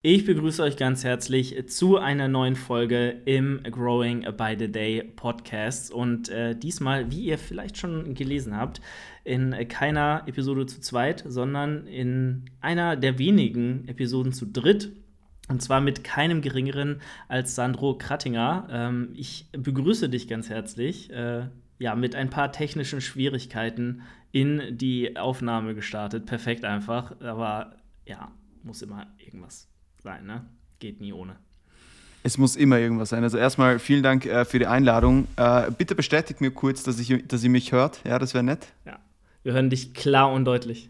Ich begrüße euch ganz herzlich zu einer neuen Folge im Growing by the Day Podcast. Und äh, diesmal, wie ihr vielleicht schon gelesen habt, in keiner Episode zu zweit, sondern in einer der wenigen Episoden zu dritt. Und zwar mit keinem geringeren als Sandro Krattinger. Ähm, ich begrüße dich ganz herzlich. Äh, ja, mit ein paar technischen Schwierigkeiten in die Aufnahme gestartet. Perfekt einfach. Aber ja, muss immer irgendwas sein, ne? Geht nie ohne. Es muss immer irgendwas sein. Also erstmal vielen Dank äh, für die Einladung. Äh, bitte bestätigt mir kurz, dass, ich, dass ihr mich hört. Ja, das wäre nett. Ja, wir hören dich klar und deutlich.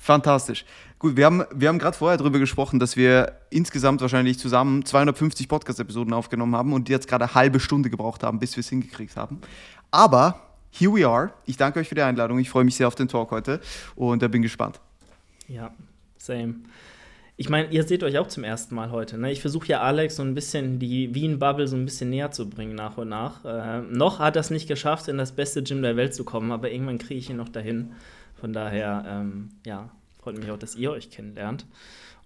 Fantastisch. Gut, wir haben, wir haben gerade vorher darüber gesprochen, dass wir insgesamt wahrscheinlich zusammen 250 Podcast-Episoden aufgenommen haben und die jetzt gerade eine halbe Stunde gebraucht haben, bis wir es hingekriegt haben. Aber here we are. Ich danke euch für die Einladung. Ich freue mich sehr auf den Talk heute und äh, bin gespannt. Ja, same ich meine, ihr seht euch auch zum ersten Mal heute. Ne? Ich versuche ja Alex so ein bisschen die Wien-Bubble so ein bisschen näher zu bringen nach und nach. Äh, noch hat er es nicht geschafft, in das beste Gym der Welt zu kommen, aber irgendwann kriege ich ihn noch dahin. Von daher, ähm, ja, freut mich auch, dass ihr euch kennenlernt.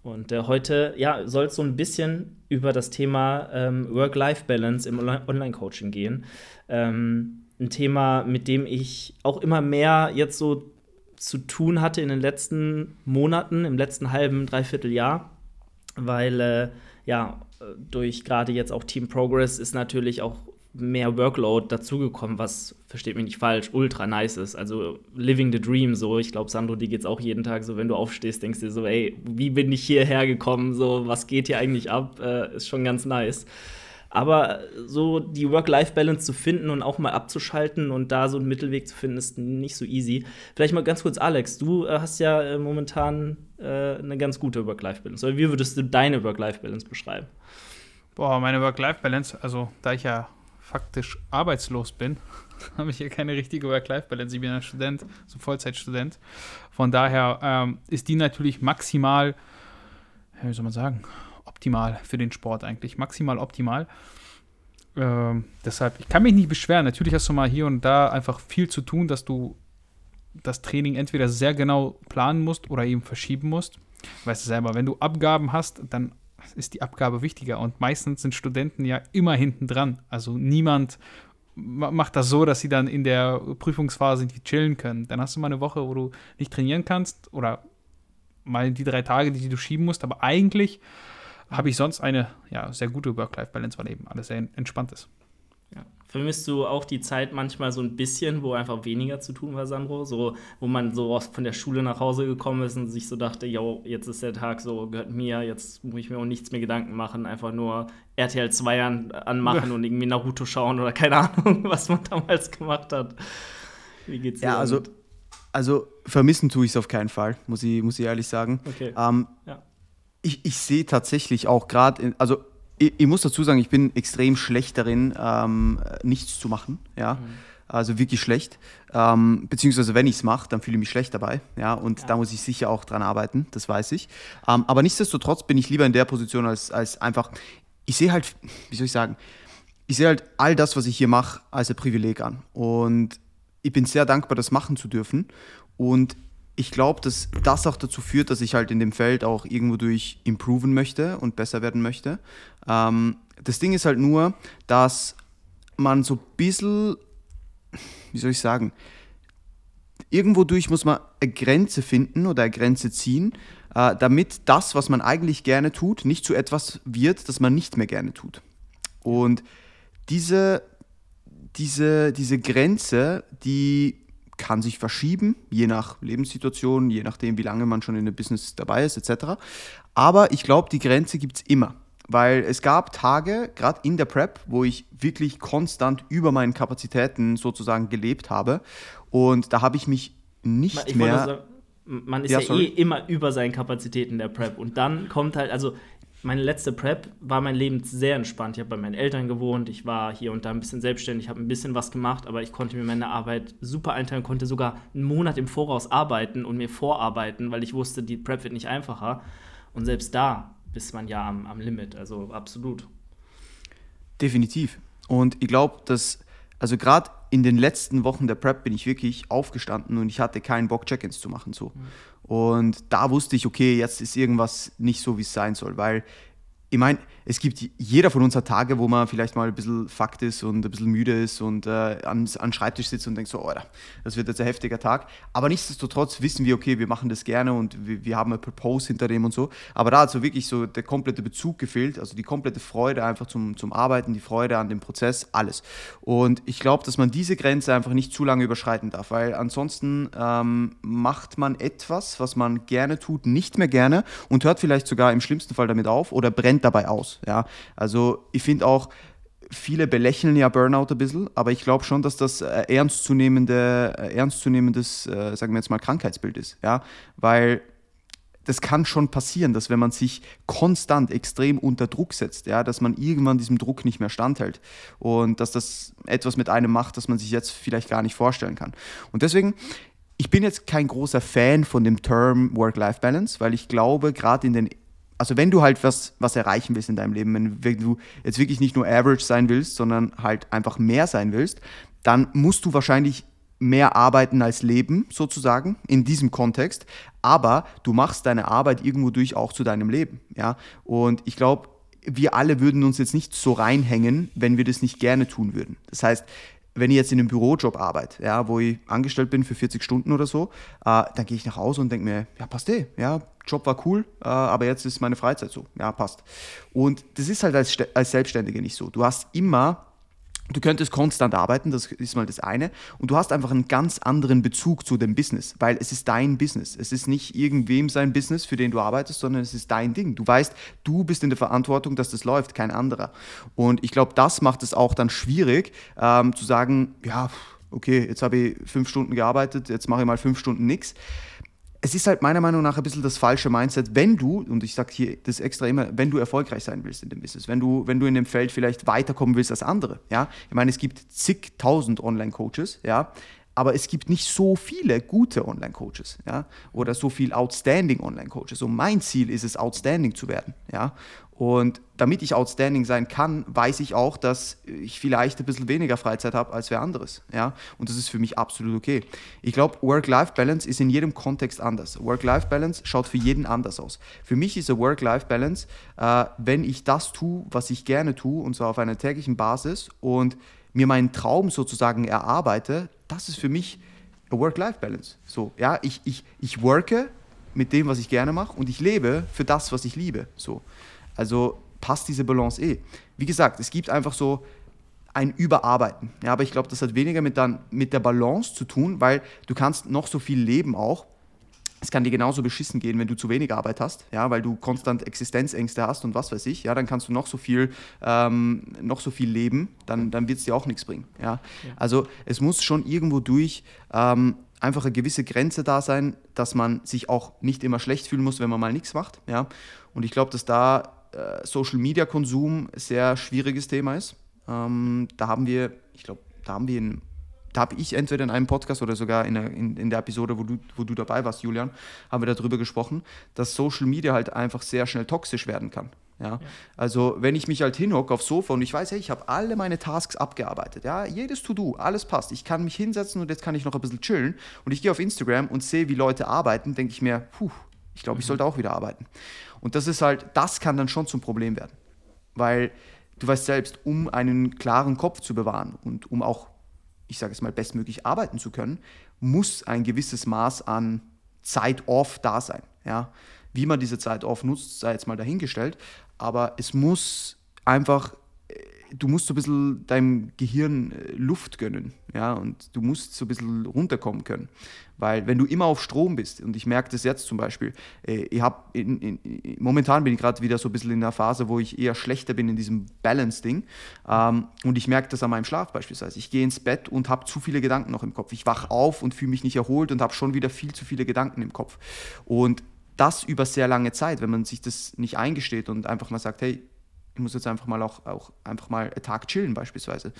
Und äh, heute ja, soll es so ein bisschen über das Thema ähm, Work-Life-Balance im Online-Coaching gehen. Ähm, ein Thema, mit dem ich auch immer mehr jetzt so zu tun hatte in den letzten Monaten, im letzten halben, dreiviertel Jahr, weil äh, ja, durch gerade jetzt auch Team Progress ist natürlich auch mehr Workload dazugekommen, was, versteht mich nicht falsch, ultra nice ist. Also living the dream, so. Ich glaube, Sandro, dir geht's auch jeden Tag so, wenn du aufstehst, denkst du so, ey, wie bin ich hierher gekommen, so, was geht hier eigentlich ab, äh, ist schon ganz nice. Aber so die Work-Life-Balance zu finden und auch mal abzuschalten und da so einen Mittelweg zu finden, ist nicht so easy. Vielleicht mal ganz kurz, Alex, du äh, hast ja äh, momentan äh, eine ganz gute Work-Life-Balance. Wie würdest du deine Work-Life-Balance beschreiben? Boah, meine Work-Life-Balance, also da ich ja faktisch arbeitslos bin, habe ich hier keine richtige Work-Life-Balance. Ich bin ein Student, so Vollzeitstudent. Von daher ähm, ist die natürlich maximal, wie soll man sagen, optimal für den Sport eigentlich. Maximal optimal. Ähm, deshalb, ich kann mich nicht beschweren. Natürlich hast du mal hier und da einfach viel zu tun, dass du das Training entweder sehr genau planen musst oder eben verschieben musst. Weißt du selber, wenn du Abgaben hast, dann ist die Abgabe wichtiger. Und meistens sind Studenten ja immer hinten dran. Also niemand macht das so, dass sie dann in der Prüfungsphase nicht chillen können. Dann hast du mal eine Woche, wo du nicht trainieren kannst oder mal die drei Tage, die du schieben musst. Aber eigentlich habe ich sonst eine ja, sehr gute Work-Life-Balance, weil eben alles sehr entspannt ist. Ja. Vermisst du auch die Zeit manchmal so ein bisschen, wo einfach weniger zu tun war, Sandro? So, wo man so von der Schule nach Hause gekommen ist und sich so dachte, yo, jetzt ist der Tag so, gehört mir, jetzt muss ich mir auch nichts mehr Gedanken machen, einfach nur RTL 2 an, anmachen ja. und irgendwie Naruto schauen oder keine Ahnung, was man damals gemacht hat. Wie geht's dir? Ja, also, also vermissen tue ich es auf keinen Fall, muss ich, muss ich ehrlich sagen. Okay. Ähm, ja ich, ich sehe tatsächlich auch gerade, also ich, ich, muss dazu sagen, ich bin extrem schlecht darin, ähm, nichts zu machen. Ja. Mhm. Also wirklich schlecht. Ähm, beziehungsweise wenn ich es mache, dann fühle ich mich schlecht dabei. Ja, und ja. da muss ich sicher auch dran arbeiten, das weiß ich. Ähm, aber nichtsdestotrotz bin ich lieber in der Position als, als einfach, ich sehe halt, wie soll ich sagen, ich sehe halt all das, was ich hier mache, als ein Privileg an. Und ich bin sehr dankbar, das machen zu dürfen. Und ich glaube, dass das auch dazu führt, dass ich halt in dem Feld auch irgendwo durch improven möchte und besser werden möchte. Ähm, das Ding ist halt nur, dass man so ein bisschen, wie soll ich sagen, irgendwo durch muss man eine Grenze finden oder eine Grenze ziehen, äh, damit das, was man eigentlich gerne tut, nicht zu etwas wird, das man nicht mehr gerne tut. Und diese, diese, diese Grenze, die kann sich verschieben, je nach Lebenssituation, je nachdem, wie lange man schon in dem Business dabei ist, etc. Aber ich glaube, die Grenze gibt es immer. Weil es gab Tage, gerade in der Prep, wo ich wirklich konstant über meinen Kapazitäten sozusagen gelebt habe. Und da habe ich mich nicht ich mehr. Sagen, man ist ja, ja eh immer über seinen Kapazitäten der Prep. Und dann kommt halt, also meine letzte Prep war mein Leben sehr entspannt. Ich habe bei meinen Eltern gewohnt, ich war hier und da ein bisschen selbstständig, habe ein bisschen was gemacht, aber ich konnte mir meine Arbeit super einteilen, konnte sogar einen Monat im Voraus arbeiten und mir vorarbeiten, weil ich wusste, die Prep wird nicht einfacher. Und selbst da bist man ja am, am Limit, also absolut. Definitiv. Und ich glaube, dass, also gerade in den letzten Wochen der Prep bin ich wirklich aufgestanden und ich hatte keinen Bock, Check-ins zu machen. So. Mhm. Und da wusste ich, okay, jetzt ist irgendwas nicht so, wie es sein soll, weil ich meine, es gibt, jeder von uns hat Tage, wo man vielleicht mal ein bisschen Fakt ist und ein bisschen müde ist und äh, an, an Schreibtisch sitzt und denkt so, Alter, das wird jetzt ein heftiger Tag. Aber nichtsdestotrotz wissen wir, okay, wir machen das gerne und wir, wir haben ein Propose hinter dem und so. Aber da hat so wirklich so der komplette Bezug gefehlt, also die komplette Freude einfach zum, zum Arbeiten, die Freude an dem Prozess, alles. Und ich glaube, dass man diese Grenze einfach nicht zu lange überschreiten darf, weil ansonsten ähm, macht man etwas, was man gerne tut, nicht mehr gerne und hört vielleicht sogar im schlimmsten Fall damit auf oder brennt dabei aus. Ja? Also ich finde auch, viele belächeln ja Burnout ein bisschen, aber ich glaube schon, dass das äh, ernstzunehmende, äh, ernstzunehmendes, äh, sagen wir jetzt mal, Krankheitsbild ist. Ja? Weil das kann schon passieren, dass wenn man sich konstant extrem unter Druck setzt, ja, dass man irgendwann diesem Druck nicht mehr standhält und dass das etwas mit einem macht, das man sich jetzt vielleicht gar nicht vorstellen kann. Und deswegen, ich bin jetzt kein großer Fan von dem Term Work-Life-Balance, weil ich glaube, gerade in den also wenn du halt was, was erreichen willst in deinem Leben, wenn, du jetzt wirklich nicht nur average sein willst, sondern halt einfach mehr sein willst, dann musst du wahrscheinlich mehr arbeiten als leben, sozusagen, in diesem Kontext. Aber du machst deine Arbeit irgendwo durch auch zu deinem Leben. Ja? Und ich glaube, wir alle würden uns jetzt nicht so reinhängen, wenn wir das nicht gerne tun würden. Das heißt, wenn ich jetzt in einem Bürojob arbeite, ja, wo ich angestellt bin für 40 Stunden oder so, äh, dann gehe ich nach Hause und denke mir, ja, passt eh, ja, Job war cool, äh, aber jetzt ist meine Freizeit so, ja, passt. Und das ist halt als, als Selbstständige nicht so. Du hast immer Du könntest konstant arbeiten, das ist mal das eine. Und du hast einfach einen ganz anderen Bezug zu dem Business, weil es ist dein Business. Es ist nicht irgendwem sein Business, für den du arbeitest, sondern es ist dein Ding. Du weißt, du bist in der Verantwortung, dass das läuft, kein anderer. Und ich glaube, das macht es auch dann schwierig, ähm, zu sagen, ja, okay, jetzt habe ich fünf Stunden gearbeitet, jetzt mache ich mal fünf Stunden nichts es ist halt meiner Meinung nach ein bisschen das falsche Mindset, wenn du, und ich sage hier das extra immer, wenn du erfolgreich sein willst in dem Business, wenn du, wenn du in dem Feld vielleicht weiterkommen willst als andere, ja. Ich meine, es gibt zigtausend Online-Coaches, ja, aber es gibt nicht so viele gute Online-Coaches, ja, oder so viel outstanding Online-Coaches. Und mein Ziel ist es, outstanding zu werden, ja. Und damit ich outstanding sein kann, weiß ich auch, dass ich vielleicht ein bisschen weniger Freizeit habe als wer anderes. Ja? Und das ist für mich absolut okay. Ich glaube, Work-Life-Balance ist in jedem Kontext anders. Work-Life-Balance schaut für jeden anders aus. Für mich ist eine Work-Life-Balance, äh, wenn ich das tue, was ich gerne tue, und zwar auf einer täglichen Basis und mir meinen Traum sozusagen erarbeite, das ist für mich eine Work-Life-Balance. So, ja, ich, ich, ich worke mit dem, was ich gerne mache und ich lebe für das, was ich liebe. So. Also passt diese Balance eh. Wie gesagt, es gibt einfach so ein Überarbeiten. Ja, aber ich glaube, das hat weniger mit, dann, mit der Balance zu tun, weil du kannst noch so viel leben auch. Es kann dir genauso beschissen gehen, wenn du zu wenig Arbeit hast, ja, weil du konstant Existenzängste hast und was weiß ich, ja, dann kannst du noch so viel, ähm, noch so viel leben, dann, dann wird es dir auch nichts bringen. Ja? ja? Also es muss schon irgendwo durch ähm, einfach eine gewisse Grenze da sein, dass man sich auch nicht immer schlecht fühlen muss, wenn man mal nichts macht. Ja? Und ich glaube, dass da äh, Social Media Konsum ein sehr schwieriges Thema ist. Ähm, da haben wir, ich glaube, da haben wir in, da habe ich entweder in einem Podcast oder sogar in der, in, in der Episode, wo du, wo du dabei warst, Julian, haben wir darüber gesprochen, dass Social Media halt einfach sehr schnell toxisch werden kann. Ja? ja. Also wenn ich mich halt hinhocke aufs Sofa und ich weiß, hey, ich habe alle meine Tasks abgearbeitet, ja, jedes To-Do, alles passt. Ich kann mich hinsetzen und jetzt kann ich noch ein bisschen chillen und ich gehe auf Instagram und sehe, wie Leute arbeiten, denke ich mir, puh, ich glaube, ich mhm. sollte auch wieder arbeiten. Und das ist halt, das kann dann schon zum Problem werden. Weil du weißt selbst, um einen klaren Kopf zu bewahren und um auch, ich sage es mal, bestmöglich arbeiten zu können, muss ein gewisses Maß an Zeit off da sein. Ja? Wie man diese Zeit off nutzt, sei jetzt mal dahingestellt. Aber es muss einfach du musst so ein bisschen deinem Gehirn äh, Luft gönnen, ja, und du musst so ein bisschen runterkommen können. Weil wenn du immer auf Strom bist, und ich merke das jetzt zum Beispiel, äh, ich hab in, in, momentan bin ich gerade wieder so ein bisschen in der Phase, wo ich eher schlechter bin in diesem Balance-Ding. Ähm, und ich merke das an meinem Schlaf beispielsweise. Ich gehe ins Bett und habe zu viele Gedanken noch im Kopf. Ich wach auf und fühle mich nicht erholt und habe schon wieder viel zu viele Gedanken im Kopf. Und das über sehr lange Zeit, wenn man sich das nicht eingesteht und einfach mal sagt, hey, ich muss jetzt einfach mal auch, auch einfach mal einen Tag chillen beispielsweise,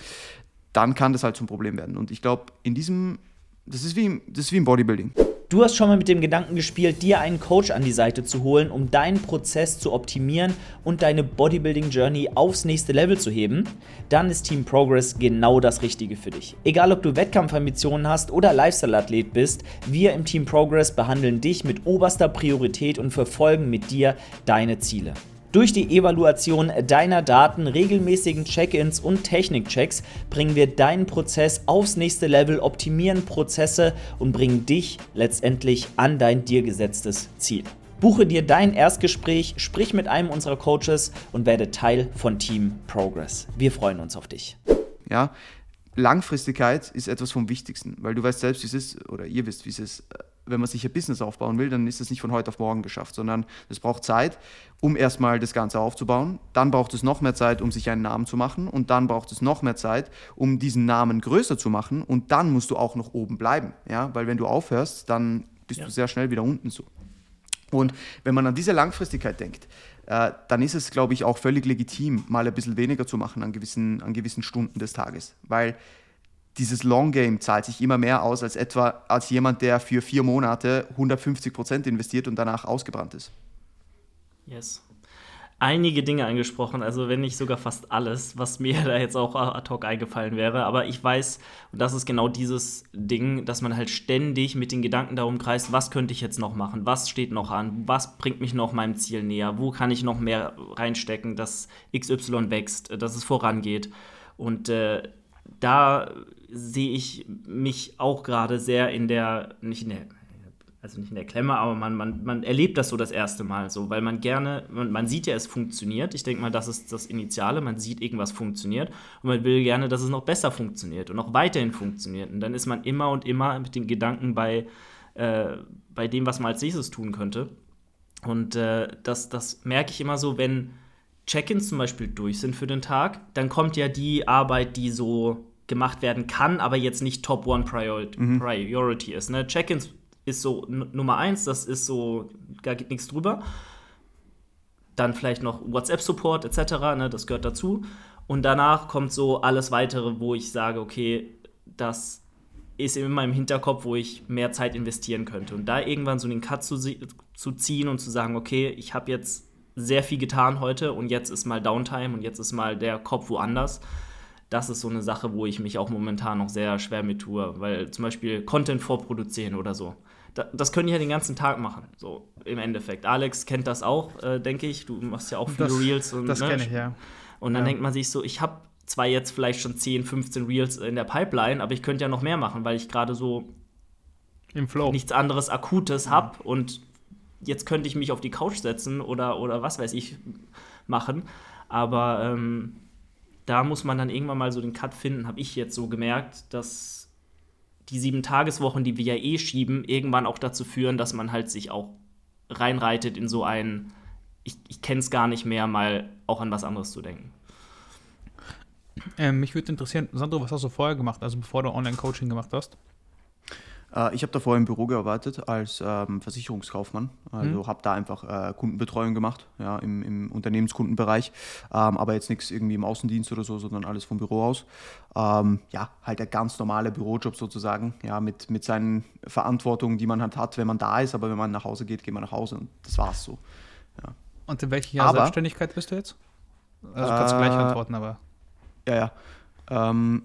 dann kann das halt zum Problem werden. Und ich glaube, in diesem, das ist wie, das ist wie im Bodybuilding. Du hast schon mal mit dem Gedanken gespielt, dir einen Coach an die Seite zu holen, um deinen Prozess zu optimieren und deine Bodybuilding Journey aufs nächste Level zu heben? Dann ist Team Progress genau das Richtige für dich. Egal ob du Wettkampfambitionen hast oder Lifestyle-Athlet bist, wir im Team Progress behandeln dich mit oberster Priorität und verfolgen mit dir deine Ziele. Durch die Evaluation deiner Daten, regelmäßigen Check-ins und Technikchecks bringen wir deinen Prozess aufs nächste Level, optimieren Prozesse und bringen dich letztendlich an dein dir gesetztes Ziel. Buche dir dein Erstgespräch, sprich mit einem unserer Coaches und werde Teil von Team Progress. Wir freuen uns auf dich. Ja, Langfristigkeit ist etwas vom Wichtigsten, weil du weißt selbst, wie es ist, oder ihr wisst, wie es ist wenn man sich ein Business aufbauen will, dann ist es nicht von heute auf morgen geschafft, sondern es braucht Zeit, um erstmal das Ganze aufzubauen. Dann braucht es noch mehr Zeit, um sich einen Namen zu machen. Und dann braucht es noch mehr Zeit, um diesen Namen größer zu machen. Und dann musst du auch noch oben bleiben. Ja? Weil wenn du aufhörst, dann bist ja. du sehr schnell wieder unten so. Und wenn man an diese Langfristigkeit denkt, äh, dann ist es, glaube ich, auch völlig legitim, mal ein bisschen weniger zu machen an gewissen, an gewissen Stunden des Tages. Weil dieses Long Game zahlt sich immer mehr aus als etwa als jemand, der für vier Monate 150 Prozent investiert und danach ausgebrannt ist. Yes. Einige Dinge angesprochen, also wenn nicht sogar fast alles, was mir da jetzt auch ad hoc eingefallen wäre. Aber ich weiß, und das ist genau dieses Ding, dass man halt ständig mit den Gedanken darum kreist, was könnte ich jetzt noch machen, was steht noch an, was bringt mich noch meinem Ziel näher, wo kann ich noch mehr reinstecken, dass XY wächst, dass es vorangeht. Und äh, da sehe ich mich auch gerade sehr in der, nicht in der, also nicht in der Klemme, aber man, man, man erlebt das so das erste Mal so, weil man gerne, man, man sieht ja, es funktioniert. Ich denke mal, das ist das Initiale, man sieht, irgendwas funktioniert und man will gerne, dass es noch besser funktioniert und noch weiterhin funktioniert. Und dann ist man immer und immer mit den Gedanken bei, äh, bei dem, was man als nächstes tun könnte. Und äh, das, das merke ich immer so, wenn Check-ins zum Beispiel durch sind für den Tag, dann kommt ja die Arbeit, die so gemacht werden kann, aber jetzt nicht Top One Priority, mhm. Priority ist. Ne? Check-ins ist so Nummer eins, das ist so, da geht nichts drüber. Dann vielleicht noch WhatsApp-Support etc., ne? das gehört dazu. Und danach kommt so alles weitere, wo ich sage, okay, das ist immer im Hinterkopf, wo ich mehr Zeit investieren könnte. Und da irgendwann so den Cut zu, zu ziehen und zu sagen, okay, ich habe jetzt sehr viel getan heute und jetzt ist mal Downtime und jetzt ist mal der Kopf woanders das ist so eine Sache, wo ich mich auch momentan noch sehr schwer mit tue, weil zum Beispiel Content vorproduzieren oder so. das können die ja den ganzen Tag machen, so im Endeffekt. Alex kennt das auch, äh, denke ich. Du machst ja auch viele das, Reels. Und, das ne? kenne ich, ja. Und dann ja. denkt man sich so, ich habe zwar jetzt vielleicht schon 10, 15 Reels in der Pipeline, aber ich könnte ja noch mehr machen, weil ich gerade so Im Flow. nichts anderes Akutes habe und jetzt könnte ich mich auf die Couch setzen oder, oder was weiß ich machen. Aber ähm, da muss man dann irgendwann mal so den Cut finden, habe ich jetzt so gemerkt, dass die sieben Tageswochen, die wir ja eh schieben, irgendwann auch dazu führen, dass man halt sich auch reinreitet in so ein, ich, ich kenne es gar nicht mehr, mal auch an was anderes zu denken. Ähm, mich würde interessieren, Sandro, was hast du vorher gemacht, also bevor du Online-Coaching gemacht hast? Äh, ich habe davor im Büro gearbeitet als ähm, Versicherungskaufmann. Also mhm. habe da einfach äh, Kundenbetreuung gemacht, ja, im, im Unternehmenskundenbereich. Ähm, aber jetzt nichts irgendwie im Außendienst oder so, sondern alles vom Büro aus. Ähm, ja, halt der ganz normale Bürojob sozusagen, ja, mit, mit seinen Verantwortungen, die man halt hat, wenn man da ist. Aber wenn man nach Hause geht, geht man nach Hause und das war's so. Ja. Und in welcher aber, Selbstständigkeit bist du jetzt? Also kannst du gleich äh, antworten, aber. Ja, ja. Ähm,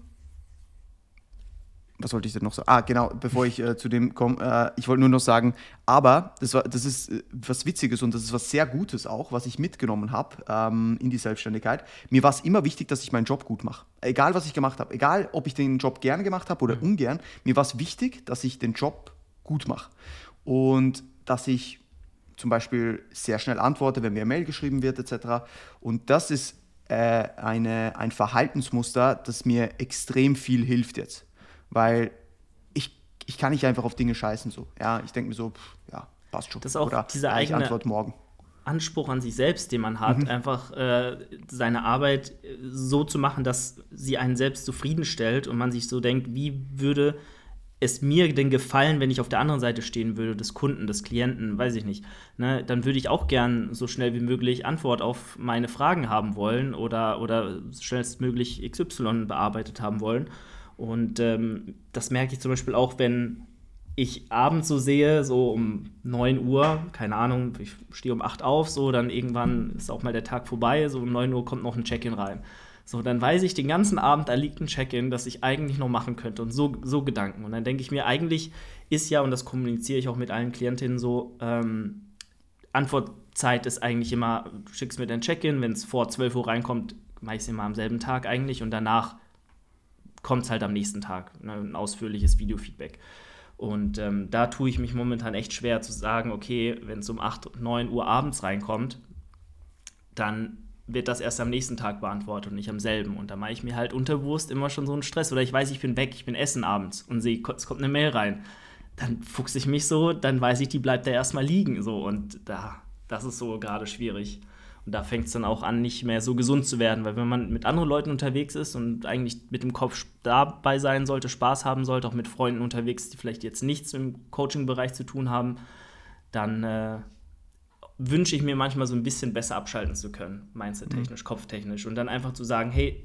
was wollte ich denn noch sagen? Ah, genau, bevor ich äh, zu dem komme, äh, ich wollte nur noch sagen, aber das, war, das ist äh, was Witziges und das ist was sehr Gutes auch, was ich mitgenommen habe ähm, in die Selbstständigkeit. Mir war es immer wichtig, dass ich meinen Job gut mache. Egal, was ich gemacht habe, egal, ob ich den Job gerne gemacht habe oder mhm. ungern, mir war es wichtig, dass ich den Job gut mache. Und dass ich zum Beispiel sehr schnell antworte, wenn mir eine Mail geschrieben wird, etc. Und das ist äh, eine, ein Verhaltensmuster, das mir extrem viel hilft jetzt weil ich, ich kann nicht einfach auf Dinge scheißen so. Ja, ich denke mir so, pff, ja, passt schon. Das ist auch Oder diese eigene Antwort morgen. Anspruch an sich selbst, den man hat, mhm. einfach äh, seine Arbeit äh, so zu machen, dass sie einen selbst zufriedenstellt und man sich so denkt, wie würde es mir denn gefallen, wenn ich auf der anderen Seite stehen würde, des Kunden, des Klienten, weiß ich nicht. Ne, dann würde ich auch gern so schnell wie möglich Antwort auf meine Fragen haben wollen oder, oder schnellstmöglich XY bearbeitet haben wollen. Und ähm, das merke ich zum Beispiel auch, wenn ich abends so sehe, so um 9 Uhr, keine Ahnung, ich stehe um 8 auf, so, dann irgendwann ist auch mal der Tag vorbei, so um 9 Uhr kommt noch ein Check-in rein. So, dann weiß ich den ganzen Abend, da liegt ein Check-in, das ich eigentlich noch machen könnte und so, so Gedanken. Und dann denke ich mir, eigentlich ist ja, und das kommuniziere ich auch mit allen Klientinnen so, ähm, Antwortzeit ist eigentlich immer, du schickst mir dein Check-in, wenn es vor 12 Uhr reinkommt, mache ich es immer am selben Tag eigentlich und danach kommt es halt am nächsten Tag, ne, ein ausführliches Videofeedback. Und ähm, da tue ich mich momentan echt schwer zu sagen, okay, wenn es um 8, 9 Uhr abends reinkommt, dann wird das erst am nächsten Tag beantwortet und nicht am selben. Und da mache ich mir halt unterbewusst immer schon so einen Stress. Oder ich weiß, ich bin weg, ich bin essen abends und sehe, es kommt eine Mail rein. Dann fuchse ich mich so, dann weiß ich, die bleibt da erstmal liegen. So. Und da, das ist so gerade schwierig. Und da fängt es dann auch an, nicht mehr so gesund zu werden, weil wenn man mit anderen Leuten unterwegs ist und eigentlich mit dem Kopf dabei sein sollte, Spaß haben sollte, auch mit Freunden unterwegs, die vielleicht jetzt nichts im Coaching-Bereich zu tun haben, dann äh, wünsche ich mir manchmal so ein bisschen besser abschalten zu können, mindset-technisch, mhm. kopftechnisch. Und dann einfach zu sagen, hey,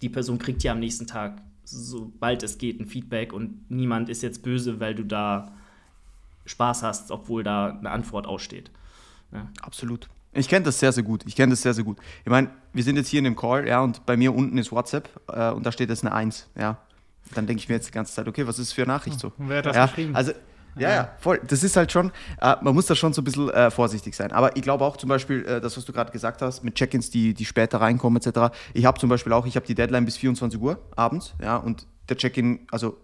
die Person kriegt ja am nächsten Tag, sobald es geht, ein Feedback und niemand ist jetzt böse, weil du da Spaß hast, obwohl da eine Antwort aussteht. Ja. Absolut. Ich kenne das sehr, sehr gut. Ich kenne das sehr, sehr gut. Ich meine, wir sind jetzt hier in dem Call, ja, und bei mir unten ist WhatsApp äh, und da steht jetzt eine 1, ja. Dann denke ich mir jetzt die ganze Zeit, okay, was ist das für eine Nachricht so? Wer hat das ja, geschrieben? Also, ja, ja, voll. Das ist halt schon, äh, man muss da schon so ein bisschen äh, vorsichtig sein. Aber ich glaube auch zum Beispiel, äh, das, was du gerade gesagt hast, mit Check-ins, die, die später reinkommen, etc. Ich habe zum Beispiel auch, ich habe die Deadline bis 24 Uhr abends, ja, und der Check-in, also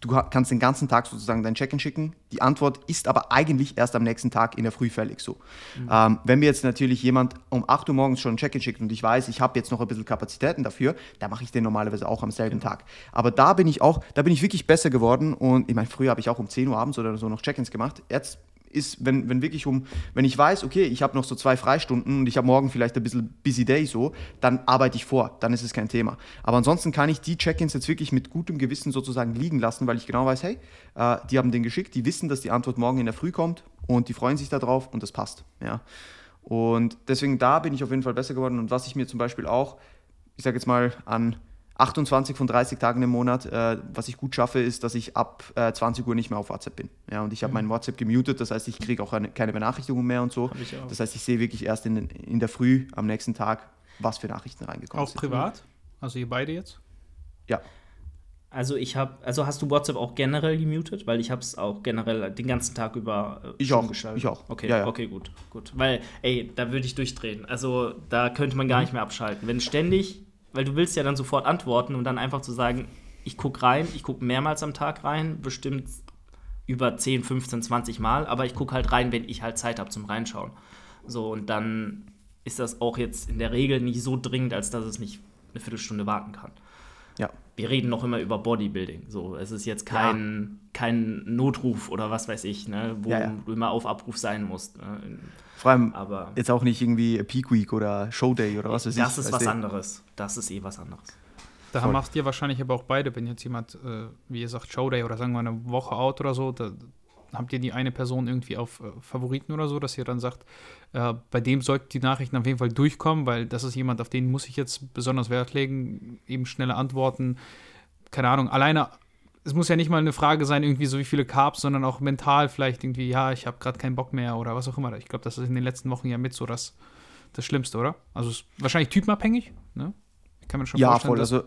Du kannst den ganzen Tag sozusagen dein Check-in schicken. Die Antwort ist aber eigentlich erst am nächsten Tag in der Früh fällig so. Mhm. Ähm, wenn mir jetzt natürlich jemand um 8 Uhr morgens schon ein Check-in schickt und ich weiß, ich habe jetzt noch ein bisschen Kapazitäten dafür, dann mache ich den normalerweise auch am selben genau. Tag. Aber da bin ich auch, da bin ich wirklich besser geworden und ich meine, früher habe ich auch um 10 Uhr abends oder so noch Check-ins gemacht. Jetzt ist, wenn, wenn wirklich um, wenn ich weiß, okay, ich habe noch so zwei Freistunden und ich habe morgen vielleicht ein bisschen busy day so, dann arbeite ich vor, dann ist es kein Thema. Aber ansonsten kann ich die Check-ins jetzt wirklich mit gutem Gewissen sozusagen liegen lassen, weil ich genau weiß, hey, äh, die haben den geschickt, die wissen, dass die Antwort morgen in der Früh kommt und die freuen sich darauf und das passt. Ja. Und deswegen da bin ich auf jeden Fall besser geworden und was ich mir zum Beispiel auch, ich sage jetzt mal, an 28 von 30 Tagen im Monat, äh, was ich gut schaffe, ist, dass ich ab äh, 20 Uhr nicht mehr auf WhatsApp bin. Ja, und ich habe mhm. mein WhatsApp gemutet, das heißt, ich kriege auch eine, keine Benachrichtigungen mehr und so. Das heißt, ich sehe wirklich erst in, in der Früh am nächsten Tag, was für Nachrichten reingekommen auch sind. Auch privat? Also ihr beide jetzt? Ja. Also ich habe, also hast du WhatsApp auch generell gemutet? Weil ich habe es auch generell den ganzen Tag über äh, ich auch, geschaltet. Ich auch. Okay, ja, ja. okay, gut, gut. Weil, ey, da würde ich durchdrehen. Also da könnte man gar mhm. nicht mehr abschalten. Wenn ständig weil du willst ja dann sofort antworten und dann einfach zu sagen, ich gucke rein, ich gucke mehrmals am Tag rein, bestimmt über 10, 15, 20 Mal, aber ich gucke halt rein, wenn ich halt Zeit habe zum Reinschauen. So, und dann ist das auch jetzt in der Regel nicht so dringend, als dass es nicht eine Viertelstunde warten kann. Ja. Wir reden noch immer über Bodybuilding. So, es ist jetzt kein, ja. kein Notruf oder was weiß ich, ne, wo ja, ja. du immer auf Abruf sein musst. Ne. Vor allem aber jetzt auch nicht irgendwie Peak Week oder Show Day oder was weiß ich. Das ist was ich. anderes. Das ist eh was anderes. Da Voll. macht ihr wahrscheinlich aber auch beide, wenn jetzt jemand, äh, wie ihr sagt, Showday oder sagen wir eine Woche out oder so, da habt ihr die eine Person irgendwie auf äh, Favoriten oder so, dass ihr dann sagt, äh, bei dem sollten die Nachrichten auf jeden Fall durchkommen, weil das ist jemand, auf den muss ich jetzt besonders Wert legen, eben schnelle Antworten, keine Ahnung, alleine es muss ja nicht mal eine Frage sein, irgendwie so wie viele Carbs, sondern auch mental vielleicht irgendwie, ja, ich habe gerade keinen Bock mehr oder was auch immer. Ich glaube, das ist in den letzten Wochen ja mit so das, das Schlimmste, oder? Also es ist wahrscheinlich typenabhängig, ne? Kann man schon ja, vorstellen. Voll, also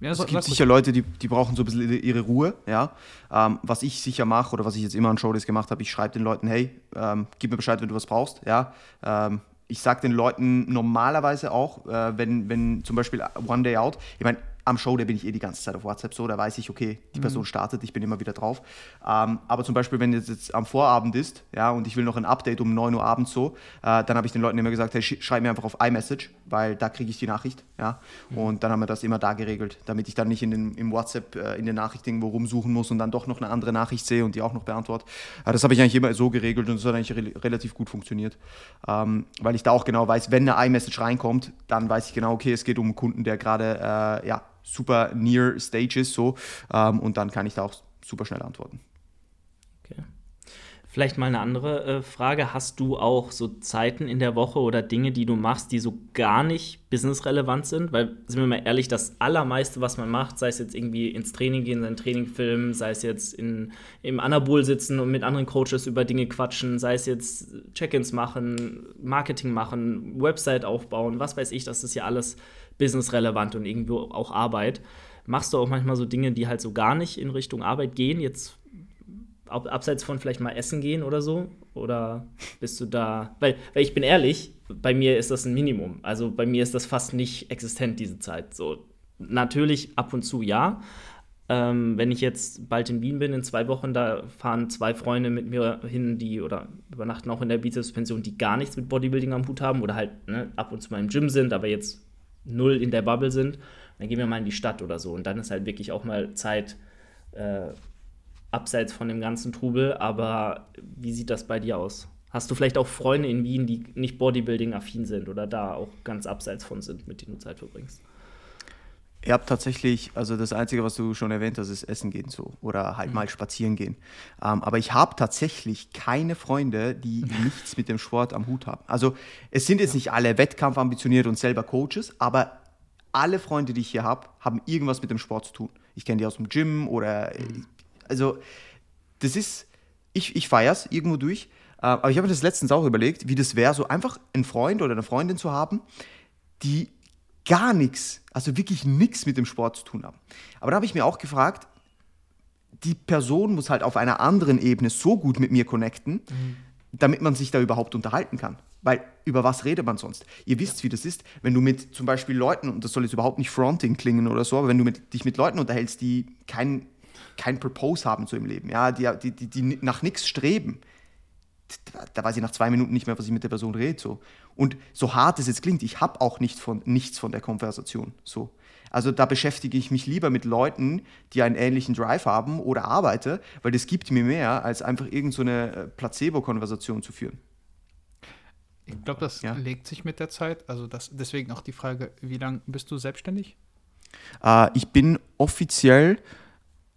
ja, es gibt sicher Leute, die, die brauchen so ein bisschen ihre Ruhe, ja. Ähm, was ich sicher mache oder was ich jetzt immer an Showdays gemacht habe, ich schreibe den Leuten, hey, ähm, gib mir Bescheid, wenn du was brauchst, ja. Ähm, ich sage den Leuten normalerweise auch, äh, wenn, wenn zum Beispiel One Day Out, ich meine, am Show, da bin ich eh die ganze Zeit auf WhatsApp so, da weiß ich, okay, die Person mhm. startet, ich bin immer wieder drauf. Ähm, aber zum Beispiel, wenn es jetzt am Vorabend ist, ja, und ich will noch ein Update um 9 Uhr abends so, äh, dann habe ich den Leuten immer gesagt, hey, schreib mir einfach auf iMessage, weil da kriege ich die Nachricht, ja. Mhm. Und dann haben wir das immer da geregelt, damit ich dann nicht in den, im WhatsApp äh, in den Nachrichten irgendwo rumsuchen muss und dann doch noch eine andere Nachricht sehe und die auch noch beantworte. Äh, das habe ich eigentlich immer so geregelt und das hat eigentlich re relativ gut funktioniert, ähm, weil ich da auch genau weiß, wenn eine iMessage reinkommt, dann weiß ich genau, okay, es geht um einen Kunden, der gerade, äh, ja, super near Stages so ähm, und dann kann ich da auch super schnell antworten. Okay. Vielleicht mal eine andere äh, Frage. Hast du auch so Zeiten in der Woche oder Dinge, die du machst, die so gar nicht businessrelevant sind? Weil, sind wir mal ehrlich, das Allermeiste, was man macht, sei es jetzt irgendwie ins Training gehen, sein Training filmen, sei es jetzt in, im Anabol sitzen und mit anderen Coaches über Dinge quatschen, sei es jetzt Check-ins machen, Marketing machen, Website aufbauen, was weiß ich, das ist ja alles businessrelevant und irgendwo auch Arbeit. Machst du auch manchmal so Dinge, die halt so gar nicht in Richtung Arbeit gehen? Jetzt abseits von vielleicht mal essen gehen oder so? Oder bist du da? Weil, weil ich bin ehrlich, bei mir ist das ein Minimum. Also bei mir ist das fast nicht existent, diese Zeit. So, natürlich ab und zu ja. Ähm, wenn ich jetzt bald in Wien bin, in zwei Wochen, da fahren zwei Freunde mit mir hin, die oder übernachten auch in der Bizeps-Pension, die gar nichts mit Bodybuilding am Hut haben oder halt ne, ab und zu mal im Gym sind, aber jetzt null in der Bubble sind. Dann gehen wir mal in die Stadt oder so. Und dann ist halt wirklich auch mal Zeit, äh, abseits von dem ganzen Trubel, aber wie sieht das bei dir aus? Hast du vielleicht auch Freunde in Wien, die nicht Bodybuilding-affin sind oder da auch ganz abseits von sind, mit denen du Zeit verbringst? Ich habe tatsächlich, also das Einzige, was du schon erwähnt hast, ist Essen gehen so oder halt mhm. mal spazieren gehen. Ähm, aber ich habe tatsächlich keine Freunde, die nichts mit dem Sport am Hut haben. Also es sind jetzt nicht alle wettkampfambitioniert und selber Coaches, aber alle Freunde, die ich hier habe, haben irgendwas mit dem Sport zu tun. Ich kenne die aus dem Gym oder mhm also das ist, ich, ich feiere es irgendwo durch, äh, aber ich habe mir das letztens auch überlegt, wie das wäre, so einfach einen Freund oder eine Freundin zu haben, die gar nichts, also wirklich nichts mit dem Sport zu tun haben. Aber da habe ich mir auch gefragt, die Person muss halt auf einer anderen Ebene so gut mit mir connecten, mhm. damit man sich da überhaupt unterhalten kann. Weil über was redet man sonst? Ihr wisst, wie das ist, wenn du mit zum Beispiel Leuten, und das soll jetzt überhaupt nicht Fronting klingen oder so, aber wenn du mit, dich mit Leuten unterhältst, die kein kein Purpose haben so im Leben, ja, die, die, die, die nach nichts streben. Da, da, weiß ich nach zwei Minuten nicht mehr, was ich mit der Person rede. So. Und so hart es jetzt klingt, ich habe auch nicht von, nichts von der Konversation. So. Also da beschäftige ich mich lieber mit Leuten, die einen ähnlichen Drive haben oder arbeite, weil das gibt mir mehr, als einfach irgendeine so äh, Placebo-Konversation zu führen. Ich glaube, das ja. legt sich mit der Zeit. Also das, deswegen auch die Frage, wie lange bist du selbstständig? Äh, ich bin offiziell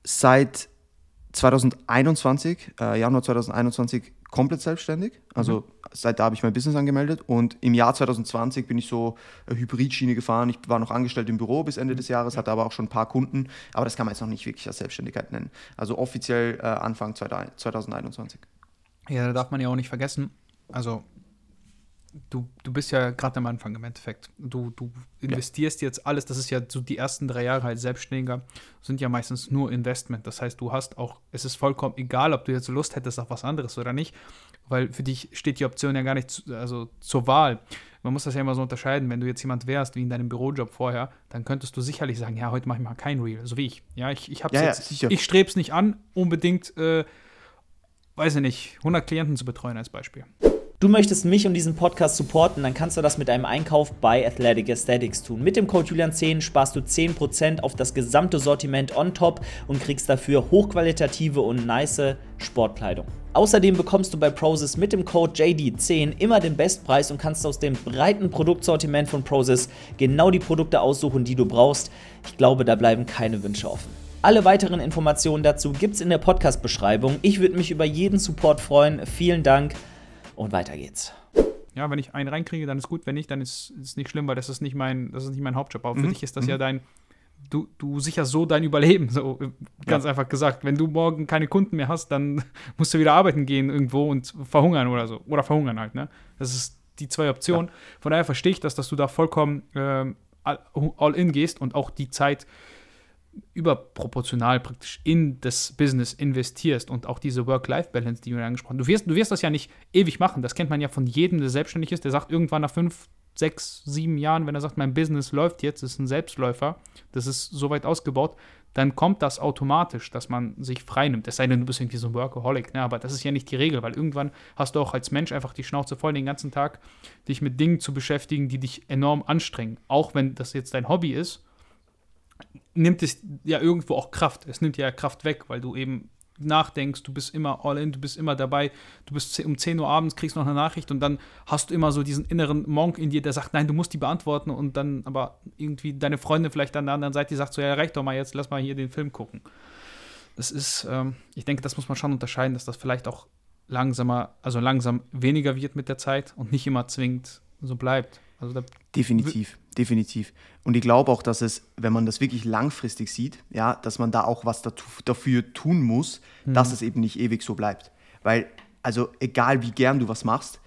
seit 2021, äh, Januar 2021, komplett selbstständig. Also mhm. seit da habe ich mein Business angemeldet und im Jahr 2020 bin ich so Hybridschiene gefahren. Ich war noch angestellt im Büro bis Ende des Jahres, hatte aber auch schon ein paar Kunden, aber das kann man jetzt noch nicht wirklich als Selbstständigkeit nennen. Also offiziell äh, Anfang 2021. Ja, da darf man ja auch nicht vergessen, also du, du bist ja gerade am Anfang im Endeffekt. Du, du investierst ja. jetzt alles, das ist ja so die ersten drei Jahre als Selbstständiger, sind ja meistens nur Investment. Das heißt, du hast auch, es ist vollkommen egal, ob du jetzt Lust hättest auf was anderes oder nicht, weil für dich steht die Option ja gar nicht zu, also zur Wahl. Man muss das ja immer so unterscheiden. Wenn du jetzt jemand wärst, wie in deinem Bürojob vorher, dann könntest du sicherlich sagen, ja, heute mache ich mal kein Reel, so wie ich. Ja, ich, ich hab's ja, jetzt, ja, ich strebe es nicht an, unbedingt, äh, weiß ich nicht, 100 Klienten zu betreuen als Beispiel. Du möchtest mich und diesen Podcast supporten, dann kannst du das mit einem Einkauf bei Athletic Aesthetics tun. Mit dem Code Julian10 sparst du 10% auf das gesamte Sortiment on top und kriegst dafür hochqualitative und nice Sportkleidung. Außerdem bekommst du bei Prozis mit dem Code JD10 immer den Bestpreis und kannst aus dem breiten Produktsortiment von Prozis genau die Produkte aussuchen, die du brauchst. Ich glaube, da bleiben keine Wünsche offen. Alle weiteren Informationen dazu gibt's in der Podcast-Beschreibung. Ich würde mich über jeden Support freuen. Vielen Dank und weiter geht's. Ja, wenn ich einen reinkriege, dann ist gut. Wenn nicht, dann ist es nicht schlimm, weil das ist nicht mein, das ist nicht mein Hauptjob. Aber mhm. für dich ist das mhm. ja dein, du, du sicherst so dein Überleben, so ganz ja. einfach gesagt. Wenn du morgen keine Kunden mehr hast, dann musst du wieder arbeiten gehen irgendwo und verhungern oder so. Oder verhungern halt, ne? Das ist die zwei Optionen. Ja. Von daher verstehe ich das, dass du da vollkommen äh, all in gehst und auch die Zeit überproportional praktisch in das Business investierst und auch diese Work-Life-Balance, die du angesprochen hast. Du wirst, du wirst das ja nicht ewig machen. Das kennt man ja von jedem, der selbstständig ist. Der sagt irgendwann nach fünf, sechs, sieben Jahren, wenn er sagt, mein Business läuft jetzt, ist ein Selbstläufer, das ist so weit ausgebaut, dann kommt das automatisch, dass man sich freinimmt. Es sei denn, du bist irgendwie so ein Workaholic, ne? aber das ist ja nicht die Regel, weil irgendwann hast du auch als Mensch einfach die Schnauze voll, den ganzen Tag dich mit Dingen zu beschäftigen, die dich enorm anstrengen. Auch wenn das jetzt dein Hobby ist, nimmt es ja irgendwo auch Kraft. Es nimmt ja Kraft weg, weil du eben nachdenkst, du bist immer all in, du bist immer dabei, du bist um 10 Uhr abends, kriegst noch eine Nachricht und dann hast du immer so diesen inneren Monk in dir, der sagt, nein, du musst die beantworten und dann aber irgendwie deine Freundin vielleicht an der anderen Seite, die sagt so, ja, reicht doch mal jetzt, lass mal hier den Film gucken. Das ist, ähm, ich denke, das muss man schon unterscheiden, dass das vielleicht auch langsamer, also langsam weniger wird mit der Zeit und nicht immer zwingend so bleibt. Also definitiv, definitiv. Und ich glaube auch, dass es, wenn man das wirklich langfristig sieht, ja, dass man da auch was dafür tun muss, mhm. dass es eben nicht ewig so bleibt. Weil, also egal wie gern du was machst,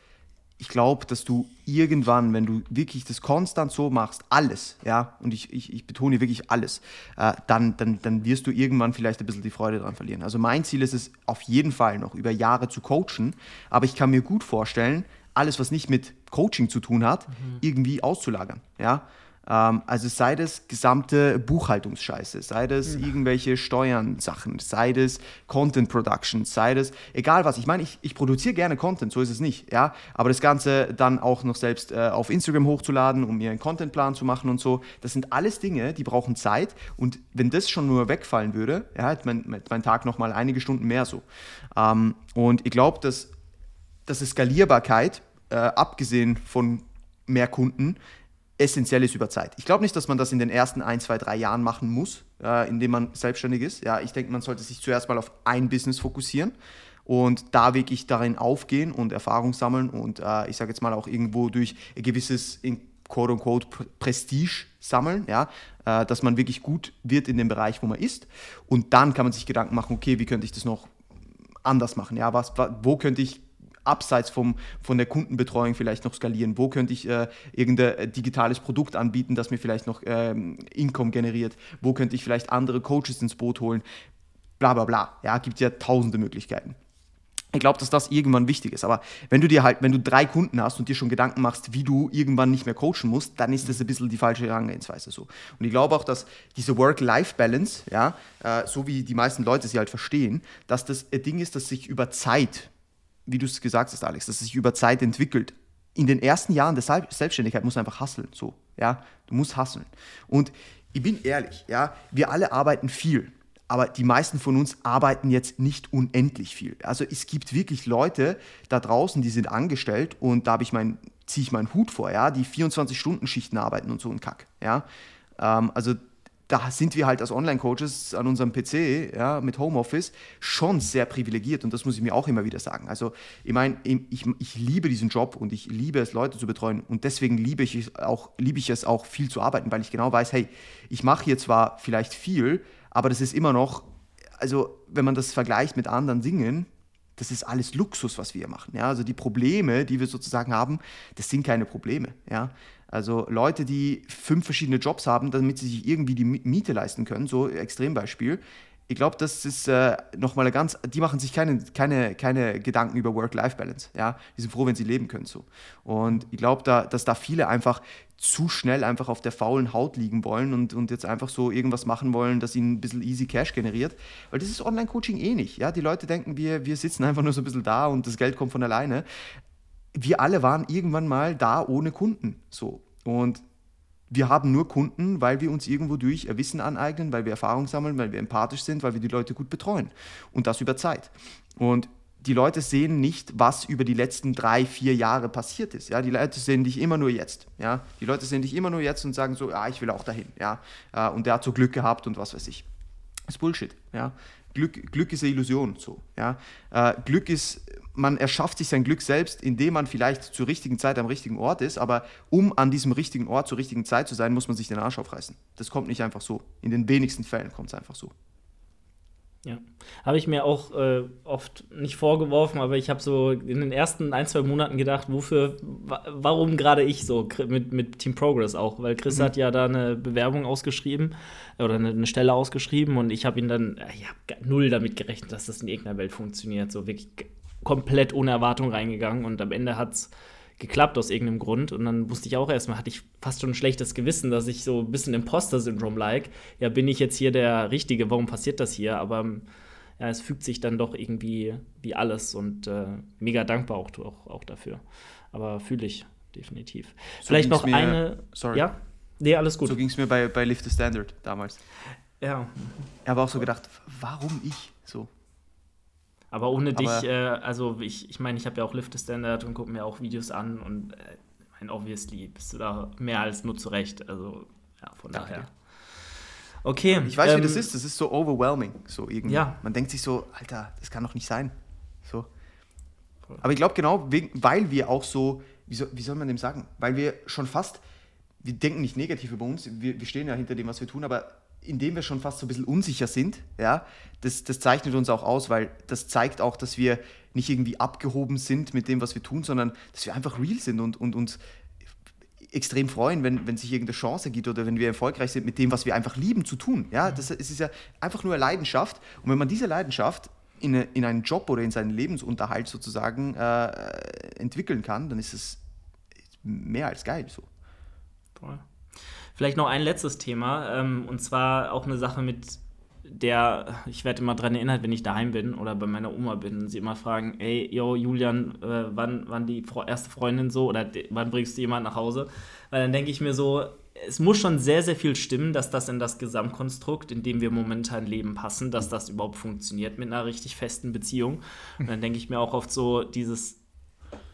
ich glaube, dass du irgendwann, wenn du wirklich das konstant so machst, alles, ja, und ich, ich, ich betone wirklich alles, äh, dann, dann, dann wirst du irgendwann vielleicht ein bisschen die Freude daran verlieren. Also mein Ziel ist es auf jeden Fall noch über Jahre zu coachen, aber ich kann mir gut vorstellen, alles, was nicht mit Coaching zu tun hat, mhm. irgendwie auszulagern, ja. Ähm, also sei das gesamte Buchhaltungsscheiße, sei das mhm. irgendwelche Steuern-Sachen, sei das Content Production, sei das, egal was. Ich meine, ich, ich produziere gerne Content, so ist es nicht, ja. Aber das Ganze dann auch noch selbst äh, auf Instagram hochzuladen, um mir einen Contentplan zu machen und so, das sind alles Dinge, die brauchen Zeit. Und wenn das schon nur wegfallen würde, ja, hätte mein, mein Tag nochmal einige Stunden mehr so. Ähm, und ich glaube, dass, dass Skalierbarkeit, äh, abgesehen von mehr Kunden, essentiell ist über Zeit. Ich glaube nicht, dass man das in den ersten ein, zwei, drei Jahren machen muss, äh, indem man selbstständig ist. Ja, ich denke, man sollte sich zuerst mal auf ein Business fokussieren und da wirklich darin aufgehen und Erfahrung sammeln und äh, ich sage jetzt mal auch irgendwo durch ein gewisses in quote unquote Prestige sammeln, ja, äh, dass man wirklich gut wird in dem Bereich, wo man ist und dann kann man sich Gedanken machen, okay, wie könnte ich das noch anders machen, ja, was, wo könnte ich abseits vom, von der Kundenbetreuung vielleicht noch skalieren? Wo könnte ich äh, irgendein äh, digitales Produkt anbieten, das mir vielleicht noch ähm, Income generiert? Wo könnte ich vielleicht andere Coaches ins Boot holen? Bla bla bla. Ja, gibt ja tausende Möglichkeiten. Ich glaube, dass das irgendwann wichtig ist. Aber wenn du dir halt, wenn du drei Kunden hast und dir schon Gedanken machst, wie du irgendwann nicht mehr coachen musst, dann ist das ein bisschen die falsche Herangehensweise so. Und ich glaube auch, dass diese Work-Life-Balance, ja, äh, so wie die meisten Leute sie halt verstehen, dass das ein Ding ist, das sich über Zeit wie du es gesagt hast, Alex, dass es sich über Zeit entwickelt. In den ersten Jahren der Selbstständigkeit muss einfach hasseln, so, ja, du musst hasseln. Und ich bin ehrlich, ja, wir alle arbeiten viel, aber die meisten von uns arbeiten jetzt nicht unendlich viel. Also es gibt wirklich Leute da draußen, die sind angestellt und da habe ich mein, ziehe ich meinen Hut vor, ja, die 24-Stunden-Schichten arbeiten und so ein Kack, ja. Ähm, also da sind wir halt als Online-Coaches an unserem PC ja, mit Homeoffice schon sehr privilegiert und das muss ich mir auch immer wieder sagen. Also ich meine, ich, ich liebe diesen Job und ich liebe es, Leute zu betreuen und deswegen liebe ich, es auch, liebe ich es auch viel zu arbeiten, weil ich genau weiß, hey, ich mache hier zwar vielleicht viel, aber das ist immer noch, also wenn man das vergleicht mit anderen Dingen, das ist alles Luxus, was wir hier machen. Ja? Also die Probleme, die wir sozusagen haben, das sind keine Probleme. Ja? Also Leute, die fünf verschiedene Jobs haben, damit sie sich irgendwie die Miete leisten können, so Extrembeispiel. Ich glaube, das ist äh, nochmal eine ganz, die machen sich keine, keine, keine Gedanken über Work-Life-Balance. Ja? Die sind froh, wenn sie leben können. So. Und ich glaube, da, dass da viele einfach zu schnell einfach auf der faulen Haut liegen wollen und, und jetzt einfach so irgendwas machen wollen, das ihnen ein bisschen easy Cash generiert. Weil das ist Online-Coaching eh nicht. Ja? Die Leute denken, wir, wir sitzen einfach nur so ein bisschen da und das Geld kommt von alleine wir alle waren irgendwann mal da ohne Kunden. So. Und wir haben nur Kunden, weil wir uns irgendwo durch Wissen aneignen, weil wir Erfahrung sammeln, weil wir empathisch sind, weil wir die Leute gut betreuen. Und das über Zeit. Und die Leute sehen nicht, was über die letzten drei, vier Jahre passiert ist. Ja, die Leute sehen dich immer nur jetzt. Ja, die Leute sehen dich immer nur jetzt und sagen so, ja, ich will auch dahin. Ja, äh, und der hat so Glück gehabt und was weiß ich. Das ist Bullshit. Ja, Glück, Glück ist eine Illusion. So. Ja, äh, Glück ist man erschafft sich sein Glück selbst, indem man vielleicht zur richtigen Zeit am richtigen Ort ist, aber um an diesem richtigen Ort zur richtigen Zeit zu sein, muss man sich den Arsch aufreißen. Das kommt nicht einfach so. In den wenigsten Fällen kommt es einfach so. Ja, habe ich mir auch äh, oft nicht vorgeworfen, aber ich habe so in den ersten ein, zwei Monaten gedacht, wofür, wa warum gerade ich so mit, mit Team Progress auch, weil Chris mhm. hat ja da eine Bewerbung ausgeschrieben oder eine, eine Stelle ausgeschrieben und ich habe ihn dann, äh, ich habe null damit gerechnet, dass das in irgendeiner Welt funktioniert, so wirklich komplett ohne Erwartung reingegangen und am Ende hat es geklappt aus irgendeinem Grund. Und dann wusste ich auch erstmal, hatte ich fast schon ein schlechtes Gewissen, dass ich so ein bisschen Imposter-Syndrom-like. Ja, bin ich jetzt hier der Richtige? Warum passiert das hier? Aber ja, es fügt sich dann doch irgendwie wie alles und äh, mega dankbar auch, auch, auch dafür. Aber fühle ich definitiv. So Vielleicht noch mir, eine. Sorry. Ja? Nee, alles gut. So ging es mir bei, bei Lift the Standard damals. Ja. Ich habe auch so gedacht, warum ich so? Aber ohne Aber dich, äh, also ich, ich meine, ich habe ja auch Lift Standard und gucke mir auch Videos an und äh, ich meine, obviously bist du da mehr als nur zurecht. Also, ja, von Danke. daher. Okay. Ich weiß, ähm, wie das ist. Das ist so overwhelming. So irgendwie. Ja. Man denkt sich so, Alter, das kann doch nicht sein. So. Aber ich glaube genau, weil wir auch so, wie soll, wie soll man dem sagen, weil wir schon fast, wir denken nicht negativ über uns, wir, wir stehen ja hinter dem, was wir tun, aber indem wir schon fast so ein bisschen unsicher sind, ja, das, das zeichnet uns auch aus, weil das zeigt auch, dass wir nicht irgendwie abgehoben sind mit dem, was wir tun, sondern dass wir einfach real sind und, und uns extrem freuen, wenn, wenn sich irgendeine Chance gibt oder wenn wir erfolgreich sind mit dem, was wir einfach lieben zu tun. Ja, das es ist ja einfach nur eine Leidenschaft. Und wenn man diese Leidenschaft in, eine, in einen Job oder in seinen Lebensunterhalt sozusagen äh, entwickeln kann, dann ist es mehr als geil so. Toll. Vielleicht noch ein letztes Thema, ähm, und zwar auch eine Sache mit der, ich werde immer daran erinnert, wenn ich daheim bin oder bei meiner Oma bin, und sie immer fragen, ey, yo, Julian, äh, wann, wann die erste Freundin so oder wann bringst du jemanden nach Hause? Weil dann denke ich mir so, es muss schon sehr, sehr viel stimmen, dass das in das Gesamtkonstrukt, in dem wir momentan leben, passen, dass das überhaupt funktioniert mit einer richtig festen Beziehung. Und dann denke ich mir auch oft so, dieses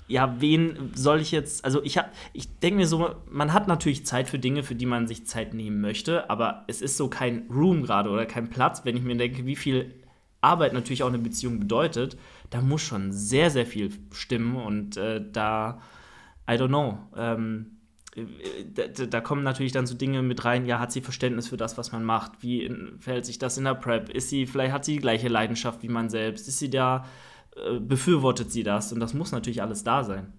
ja, wen soll ich jetzt, also ich habe, ich denke mir so, man hat natürlich Zeit für Dinge, für die man sich Zeit nehmen möchte, aber es ist so kein Room gerade oder kein Platz, wenn ich mir denke, wie viel Arbeit natürlich auch eine Beziehung bedeutet, da muss schon sehr, sehr viel stimmen und äh, da, I don't know, ähm, da, da, kommen natürlich dann so Dinge mit rein, ja, hat sie Verständnis für das, was man macht, wie verhält sich das in der Prep, ist sie, vielleicht hat sie die gleiche Leidenschaft wie man selbst, ist sie da äh, befürwortet sie das und das muss natürlich alles da sein.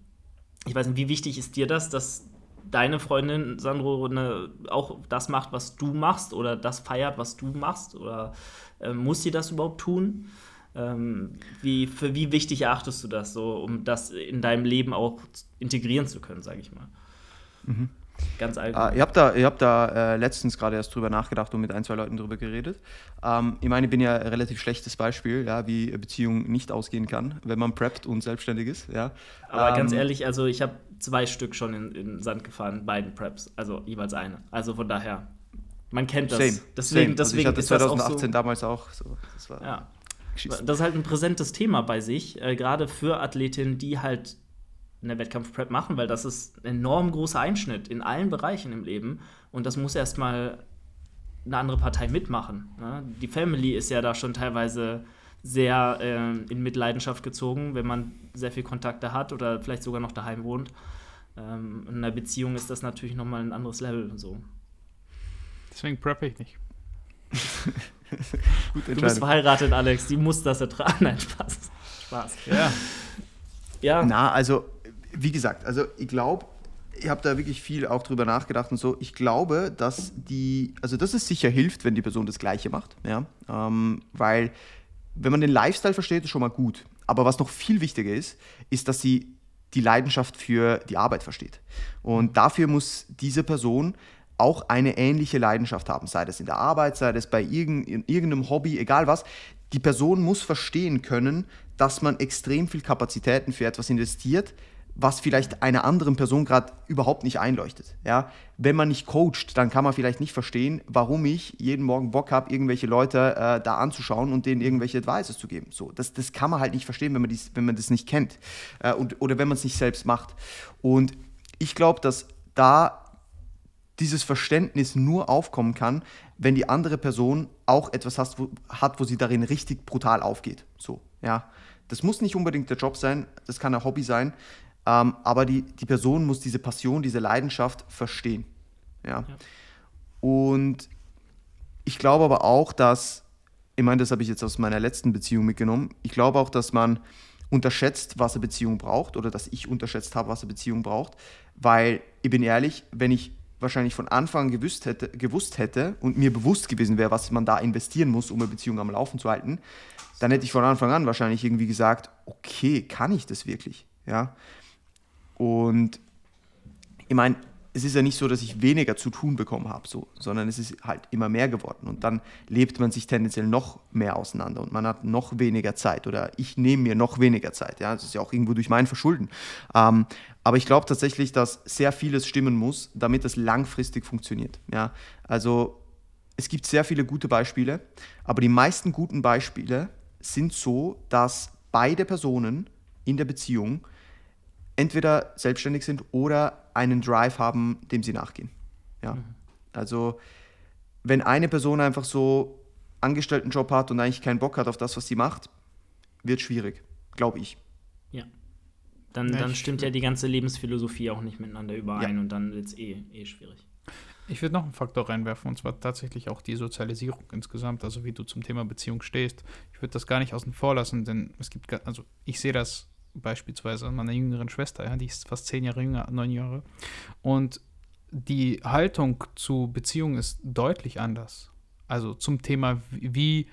Ich weiß nicht, wie wichtig ist dir das, dass deine Freundin Sandro eine, auch das macht, was du machst oder das feiert, was du machst? Oder äh, muss sie das überhaupt tun? Ähm, wie, für wie wichtig erachtest du das so, um das in deinem Leben auch integrieren zu können, sage ich mal? Mhm. Ganz allgemein. Uh, ihr habt da, ihr habt da äh, letztens gerade erst drüber nachgedacht und mit ein, zwei Leuten drüber geredet. Ähm, ich meine, ich bin ja ein relativ schlechtes Beispiel, ja, wie Beziehung nicht ausgehen kann, wenn man preppt und selbstständig ist. Ja. Aber ähm, ganz ehrlich, also ich habe zwei Stück schon in, in Sand gefahren, beiden Preps, also jeweils eine. Also von daher, man kennt das. Same, deswegen, same. deswegen also ich hatte 2018 auch so, damals auch. So, das war ja. Das ist halt ein präsentes Thema bei sich, äh, gerade für Athletinnen, die halt eine Wettkampfprep machen, weil das ist ein enorm großer Einschnitt in allen Bereichen im Leben und das muss erstmal eine andere Partei mitmachen. Ne? Die Family ist ja da schon teilweise sehr äh, in Mitleidenschaft gezogen, wenn man sehr viel Kontakte hat oder vielleicht sogar noch daheim wohnt. Ähm, in einer Beziehung ist das natürlich nochmal ein anderes Level. So. Deswegen preppe ich nicht. du bist verheiratet, Alex, die muss das ertragen. Nein, Spaß. Spaß. Ja. Ja. Na, also wie gesagt, also ich glaube, ich habe da wirklich viel auch drüber nachgedacht und so. Ich glaube, dass die, also dass es sicher hilft, wenn die Person das Gleiche macht, ja, ähm, weil wenn man den Lifestyle versteht, ist schon mal gut. Aber was noch viel wichtiger ist, ist, dass sie die Leidenschaft für die Arbeit versteht. Und dafür muss diese Person auch eine ähnliche Leidenschaft haben, sei das in der Arbeit, sei das bei irgendeinem Hobby, egal was. Die Person muss verstehen können, dass man extrem viel Kapazitäten für etwas investiert, was vielleicht einer anderen Person gerade überhaupt nicht einleuchtet. Ja? Wenn man nicht coacht, dann kann man vielleicht nicht verstehen, warum ich jeden Morgen Bock habe, irgendwelche Leute äh, da anzuschauen und denen irgendwelche Advices zu geben. So, das, das kann man halt nicht verstehen, wenn man, dies, wenn man das nicht kennt äh, und, oder wenn man es nicht selbst macht. Und ich glaube, dass da dieses Verständnis nur aufkommen kann, wenn die andere Person auch etwas hat, wo, hat, wo sie darin richtig brutal aufgeht. So, ja. Das muss nicht unbedingt der Job sein, das kann ein Hobby sein, ähm, aber die, die Person muss diese Passion, diese Leidenschaft verstehen. Ja. ja. Und ich glaube aber auch, dass, ich meine, das habe ich jetzt aus meiner letzten Beziehung mitgenommen, ich glaube auch, dass man unterschätzt, was eine Beziehung braucht oder dass ich unterschätzt habe, was eine Beziehung braucht, weil ich bin ehrlich, wenn ich wahrscheinlich von Anfang an gewusst hätte, gewusst hätte und mir bewusst gewesen wäre, was man da investieren muss, um eine Beziehung am Laufen zu halten, dann hätte ich von Anfang an wahrscheinlich irgendwie gesagt, okay, kann ich das wirklich? Ja, und ich meine, es ist ja nicht so, dass ich weniger zu tun bekommen habe, so, sondern es ist halt immer mehr geworden. Und dann lebt man sich tendenziell noch mehr auseinander und man hat noch weniger Zeit oder ich nehme mir noch weniger Zeit. Ja, das ist ja auch irgendwo durch mein Verschulden. Ähm, aber ich glaube tatsächlich, dass sehr vieles stimmen muss, damit es langfristig funktioniert. Ja, also es gibt sehr viele gute Beispiele, aber die meisten guten Beispiele sind so, dass beide Personen in der Beziehung entweder selbstständig sind oder einen Drive haben, dem sie nachgehen. Ja. Mhm. Also wenn eine Person einfach so Angestelltenjob hat und eigentlich keinen Bock hat auf das, was sie macht, wird schwierig, glaube ich. Ja. Dann, dann stimmt ja die ganze Lebensphilosophie auch nicht miteinander überein ja. und dann wird es eh, eh schwierig. Ich würde noch einen Faktor reinwerfen, und zwar tatsächlich auch die Sozialisierung insgesamt, also wie du zum Thema Beziehung stehst. Ich würde das gar nicht außen vor lassen, denn es gibt, also ich sehe das beispielsweise an meiner jüngeren Schwester, ja, die ist fast zehn Jahre jünger, neun Jahre. Und die Haltung zu Beziehungen ist deutlich anders. Also zum Thema, wie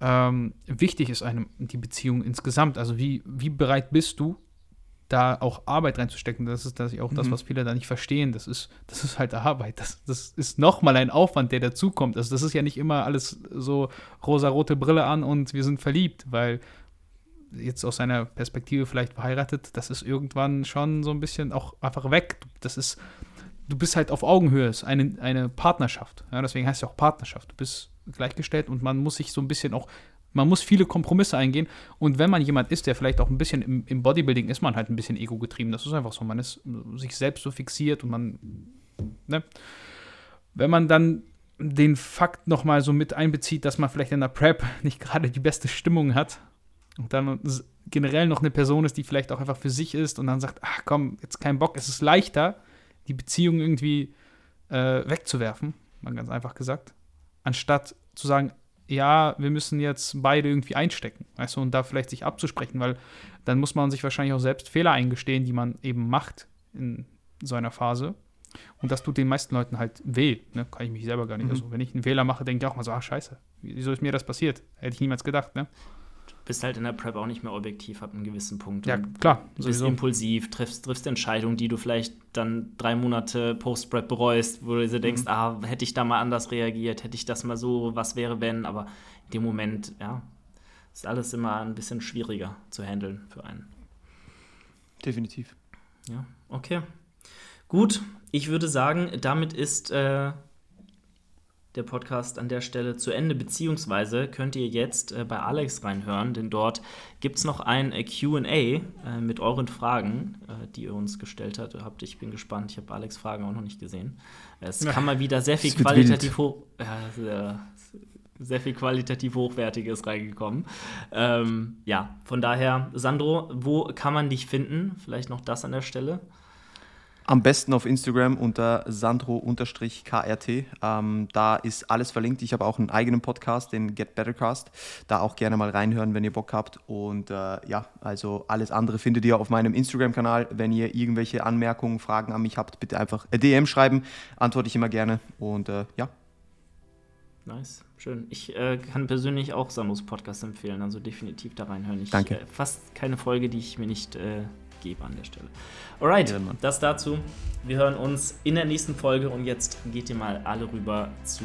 ähm, wichtig ist einem die Beziehung insgesamt. Also wie, wie bereit bist du, da auch Arbeit reinzustecken. Das ist das auch mhm. das, was viele da nicht verstehen. Das ist, das ist halt Arbeit. Das, das ist nochmal ein Aufwand, der dazukommt. Also das ist ja nicht immer alles so rosa-rote Brille an und wir sind verliebt, weil jetzt aus seiner Perspektive vielleicht verheiratet, das ist irgendwann schon so ein bisschen auch einfach weg. Das ist, du bist halt auf Augenhöhe, es ist eine, eine Partnerschaft. Ja, deswegen heißt es ja auch Partnerschaft. Du bist gleichgestellt und man muss sich so ein bisschen auch man muss viele Kompromisse eingehen. Und wenn man jemand ist, der vielleicht auch ein bisschen im, im Bodybuilding ist, man halt ein bisschen ego-getrieben. Das ist einfach so. Man ist sich selbst so fixiert und man. Ne? Wenn man dann den Fakt nochmal so mit einbezieht, dass man vielleicht in der Prep nicht gerade die beste Stimmung hat und dann generell noch eine Person ist, die vielleicht auch einfach für sich ist und dann sagt, ach komm, jetzt kein Bock, es ist leichter, die Beziehung irgendwie äh, wegzuwerfen, mal ganz einfach gesagt, anstatt zu sagen, ja, wir müssen jetzt beide irgendwie einstecken, weißt du, und da vielleicht sich abzusprechen, weil dann muss man sich wahrscheinlich auch selbst Fehler eingestehen, die man eben macht in so einer Phase. Und das tut den meisten Leuten halt weh, ne? kann ich mich selber gar nicht. Mhm. Also, wenn ich einen Fehler mache, denke ich auch mal so, ah, scheiße, wieso ist mir das passiert? Hätte ich niemals gedacht, ne? Bist halt in der Prep auch nicht mehr objektiv ab einem gewissen Punkt. Ja, klar. Du bist impulsiv, triffst, triffst Entscheidungen, die du vielleicht dann drei Monate Post-Prep bereust, wo du dir denkst, mhm. ah, hätte ich da mal anders reagiert, hätte ich das mal so, was wäre wenn, aber in dem Moment, ja, ist alles immer ein bisschen schwieriger zu handeln für einen. Definitiv. Ja, okay. Gut, ich würde sagen, damit ist äh, der Podcast an der Stelle zu Ende, beziehungsweise könnt ihr jetzt äh, bei Alex reinhören, denn dort gibt es noch ein äh, QA äh, mit euren Fragen, äh, die ihr uns gestellt habt. Ich bin gespannt, ich habe Alex Fragen auch noch nicht gesehen. Es ja. kam mal wieder sehr viel qualitativ hoch. sehr, sehr viel qualitativ Hochwertiges reingekommen. Ähm, ja, von daher, Sandro, wo kann man dich finden? Vielleicht noch das an der Stelle. Am besten auf Instagram unter sandro-krt. Ähm, da ist alles verlinkt. Ich habe auch einen eigenen Podcast, den Get Better Cast. Da auch gerne mal reinhören, wenn ihr Bock habt. Und äh, ja, also alles andere findet ihr auf meinem Instagram-Kanal. Wenn ihr irgendwelche Anmerkungen, Fragen an mich habt, bitte einfach DM schreiben. Antworte ich immer gerne. Und äh, ja. Nice, schön. Ich äh, kann persönlich auch Sandros Podcast empfehlen, also definitiv da reinhören. Ich, Danke. Äh, fast keine Folge, die ich mir nicht äh, gebe an der Stelle. Alright, das dazu. Wir hören uns in der nächsten Folge und jetzt geht ihr mal alle rüber zu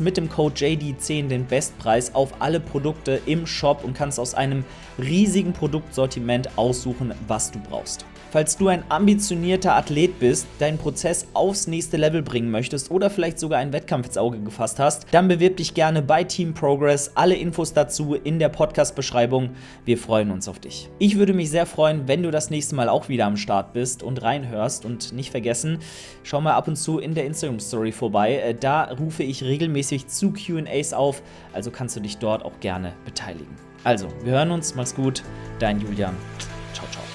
mit dem Code JD10 den Bestpreis auf alle Produkte im Shop und kannst aus einem riesigen Produktsortiment aussuchen, was du brauchst. Falls du ein ambitionierter Athlet bist, deinen Prozess aufs nächste Level bringen möchtest oder vielleicht sogar einen Wettkampf ins Auge gefasst hast, dann bewirb dich gerne bei Team Progress. Alle Infos dazu in der Podcast-Beschreibung. Wir freuen uns auf dich. Ich würde mich sehr freuen, wenn du das nächste Mal auch wieder am Start bist und reinhörst und nicht vergessen, schau mal ab und zu in der Instagram-Story vorbei. Äh, da rufe ich regelmäßig zu QAs auf, also kannst du dich dort auch gerne beteiligen. Also, wir hören uns, mach's gut, dein Julian. Ciao, ciao.